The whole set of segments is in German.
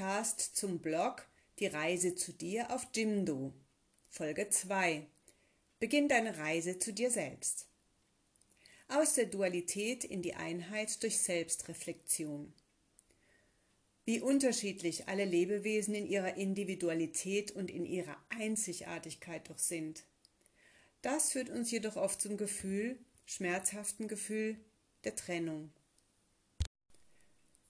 Podcast zum Blog Die Reise zu dir auf Jimdo. Folge 2. Beginn deine Reise zu dir selbst. Aus der Dualität in die Einheit durch Selbstreflexion. Wie unterschiedlich alle Lebewesen in ihrer Individualität und in ihrer Einzigartigkeit doch sind. Das führt uns jedoch oft zum Gefühl, schmerzhaften Gefühl der Trennung.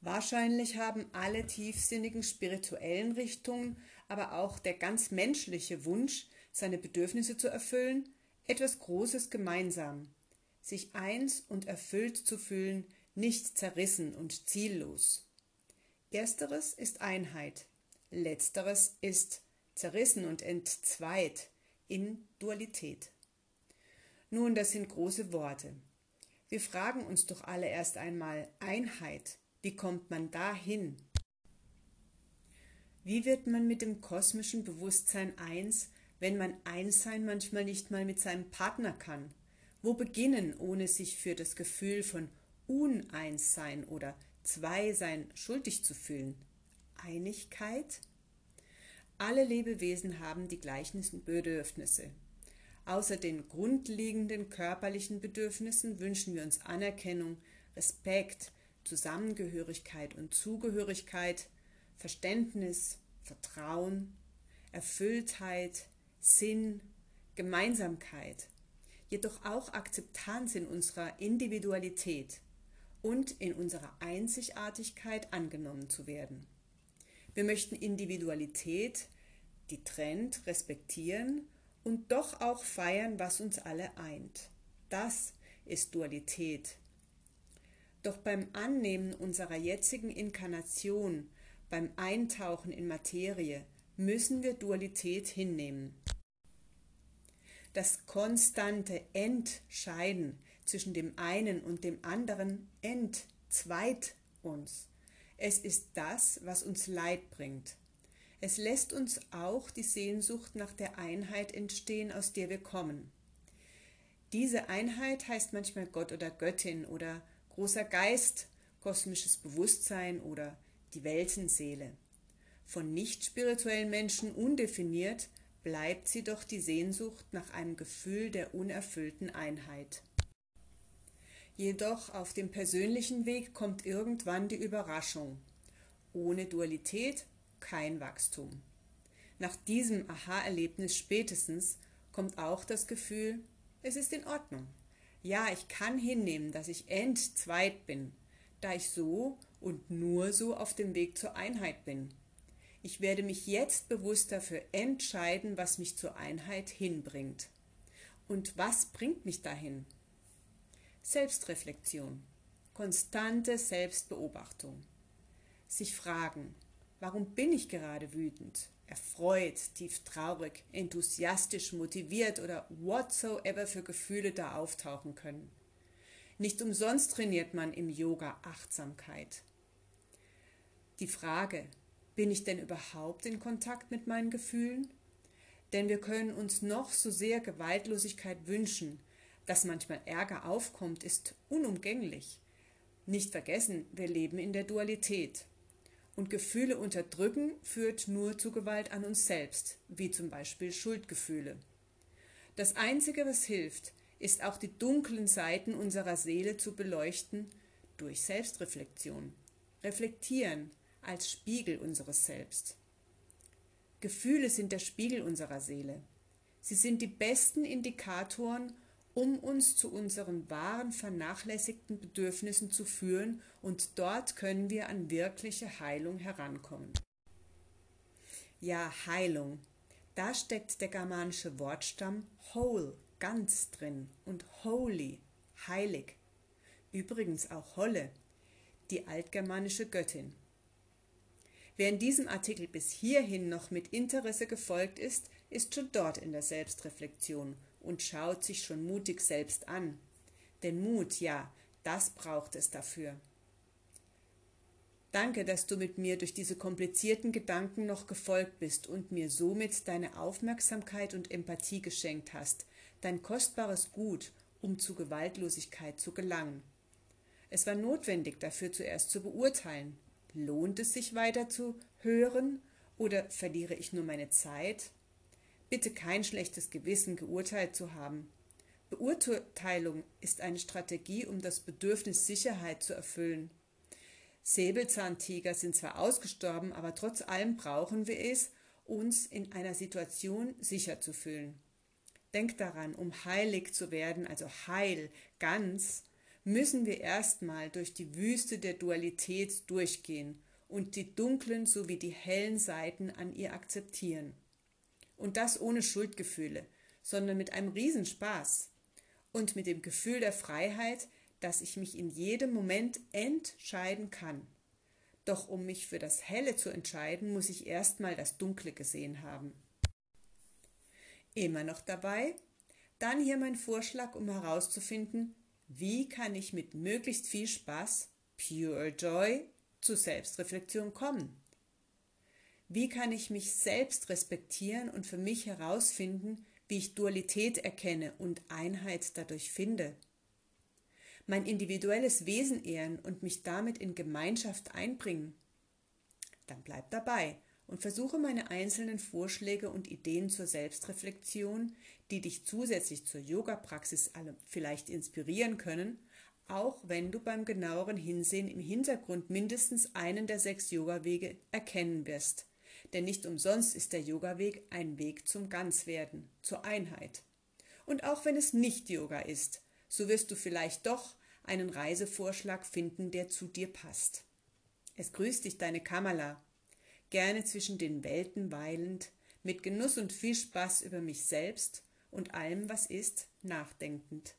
Wahrscheinlich haben alle tiefsinnigen spirituellen Richtungen, aber auch der ganz menschliche Wunsch, seine Bedürfnisse zu erfüllen, etwas Großes gemeinsam, sich eins und erfüllt zu fühlen, nicht zerrissen und ziellos. Ersteres ist Einheit, letzteres ist zerrissen und entzweit in Dualität. Nun, das sind große Worte. Wir fragen uns doch alle erst einmal Einheit, wie kommt man dahin? Wie wird man mit dem kosmischen Bewusstsein eins, wenn man Einssein manchmal nicht mal mit seinem Partner kann? Wo beginnen, ohne sich für das Gefühl von Uneinssein oder Zweisein schuldig zu fühlen? Einigkeit? Alle Lebewesen haben die gleichen Bedürfnisse. Außer den grundlegenden körperlichen Bedürfnissen wünschen wir uns Anerkennung, Respekt, Zusammengehörigkeit und Zugehörigkeit, Verständnis, Vertrauen, Erfülltheit, Sinn, Gemeinsamkeit, jedoch auch Akzeptanz in unserer Individualität und in unserer Einzigartigkeit angenommen zu werden. Wir möchten Individualität, die trennt, respektieren und doch auch feiern, was uns alle eint. Das ist Dualität, doch beim Annehmen unserer jetzigen Inkarnation, beim Eintauchen in Materie, müssen wir Dualität hinnehmen. Das konstante Entscheiden zwischen dem einen und dem anderen entzweit uns. Es ist das, was uns Leid bringt. Es lässt uns auch die Sehnsucht nach der Einheit entstehen, aus der wir kommen. Diese Einheit heißt manchmal Gott oder Göttin oder großer Geist, kosmisches Bewusstsein oder die Weltenseele. Von nicht spirituellen Menschen undefiniert bleibt sie doch die Sehnsucht nach einem Gefühl der unerfüllten Einheit. Jedoch auf dem persönlichen Weg kommt irgendwann die Überraschung. Ohne Dualität kein Wachstum. Nach diesem Aha-Erlebnis spätestens kommt auch das Gefühl, es ist in Ordnung. Ja, ich kann hinnehmen, dass ich entzweit bin, da ich so und nur so auf dem Weg zur Einheit bin. Ich werde mich jetzt bewusst dafür entscheiden, was mich zur Einheit hinbringt. Und was bringt mich dahin? Selbstreflexion, konstante Selbstbeobachtung. Sich fragen, warum bin ich gerade wütend? Erfreut, tief traurig, enthusiastisch, motiviert oder whatsoever für Gefühle da auftauchen können. Nicht umsonst trainiert man im Yoga Achtsamkeit. Die Frage, bin ich denn überhaupt in Kontakt mit meinen Gefühlen? Denn wir können uns noch so sehr Gewaltlosigkeit wünschen, dass manchmal Ärger aufkommt, ist unumgänglich. Nicht vergessen, wir leben in der Dualität. Und Gefühle unterdrücken führt nur zu Gewalt an uns selbst, wie zum Beispiel Schuldgefühle. Das Einzige, was hilft, ist auch die dunklen Seiten unserer Seele zu beleuchten durch Selbstreflexion. Reflektieren als Spiegel unseres Selbst. Gefühle sind der Spiegel unserer Seele. Sie sind die besten Indikatoren um uns zu unseren wahren vernachlässigten Bedürfnissen zu führen, und dort können wir an wirkliche Heilung herankommen. Ja, Heilung. Da steckt der germanische Wortstamm whole, ganz drin, und holy, heilig. Übrigens auch Holle, die altgermanische Göttin. Wer in diesem Artikel bis hierhin noch mit Interesse gefolgt ist, ist schon dort in der Selbstreflexion und schaut sich schon mutig selbst an. Denn Mut, ja, das braucht es dafür. Danke, dass du mit mir durch diese komplizierten Gedanken noch gefolgt bist und mir somit deine Aufmerksamkeit und Empathie geschenkt hast, dein kostbares Gut, um zu Gewaltlosigkeit zu gelangen. Es war notwendig, dafür zuerst zu beurteilen, lohnt es sich weiter zu hören oder verliere ich nur meine Zeit? Bitte kein schlechtes Gewissen geurteilt zu haben. Beurteilung ist eine Strategie, um das Bedürfnis Sicherheit zu erfüllen. Säbelzahntiger sind zwar ausgestorben, aber trotz allem brauchen wir es, uns in einer Situation sicher zu fühlen. Denk daran, um heilig zu werden, also heil, ganz, müssen wir erstmal durch die Wüste der Dualität durchgehen und die dunklen sowie die hellen Seiten an ihr akzeptieren. Und das ohne Schuldgefühle, sondern mit einem Riesenspaß und mit dem Gefühl der Freiheit, dass ich mich in jedem Moment entscheiden kann. Doch um mich für das Helle zu entscheiden, muss ich erstmal das Dunkle gesehen haben. Immer noch dabei? Dann hier mein Vorschlag, um herauszufinden, wie kann ich mit möglichst viel Spaß, Pure Joy, zu Selbstreflexion kommen? Wie kann ich mich selbst respektieren und für mich herausfinden, wie ich Dualität erkenne und Einheit dadurch finde? Mein individuelles Wesen ehren und mich damit in Gemeinschaft einbringen? Dann bleib dabei und versuche meine einzelnen Vorschläge und Ideen zur Selbstreflexion, die dich zusätzlich zur Yoga-Praxis vielleicht inspirieren können, auch wenn du beim genaueren Hinsehen im Hintergrund mindestens einen der sechs Yoga-Wege erkennen wirst. Denn nicht umsonst ist der Yoga-Weg ein Weg zum Ganzwerden, zur Einheit. Und auch wenn es nicht Yoga ist, so wirst du vielleicht doch einen Reisevorschlag finden, der zu dir passt. Es grüßt dich deine Kamala, gerne zwischen den Welten weilend, mit Genuss und viel Spaß über mich selbst und allem, was ist, nachdenkend.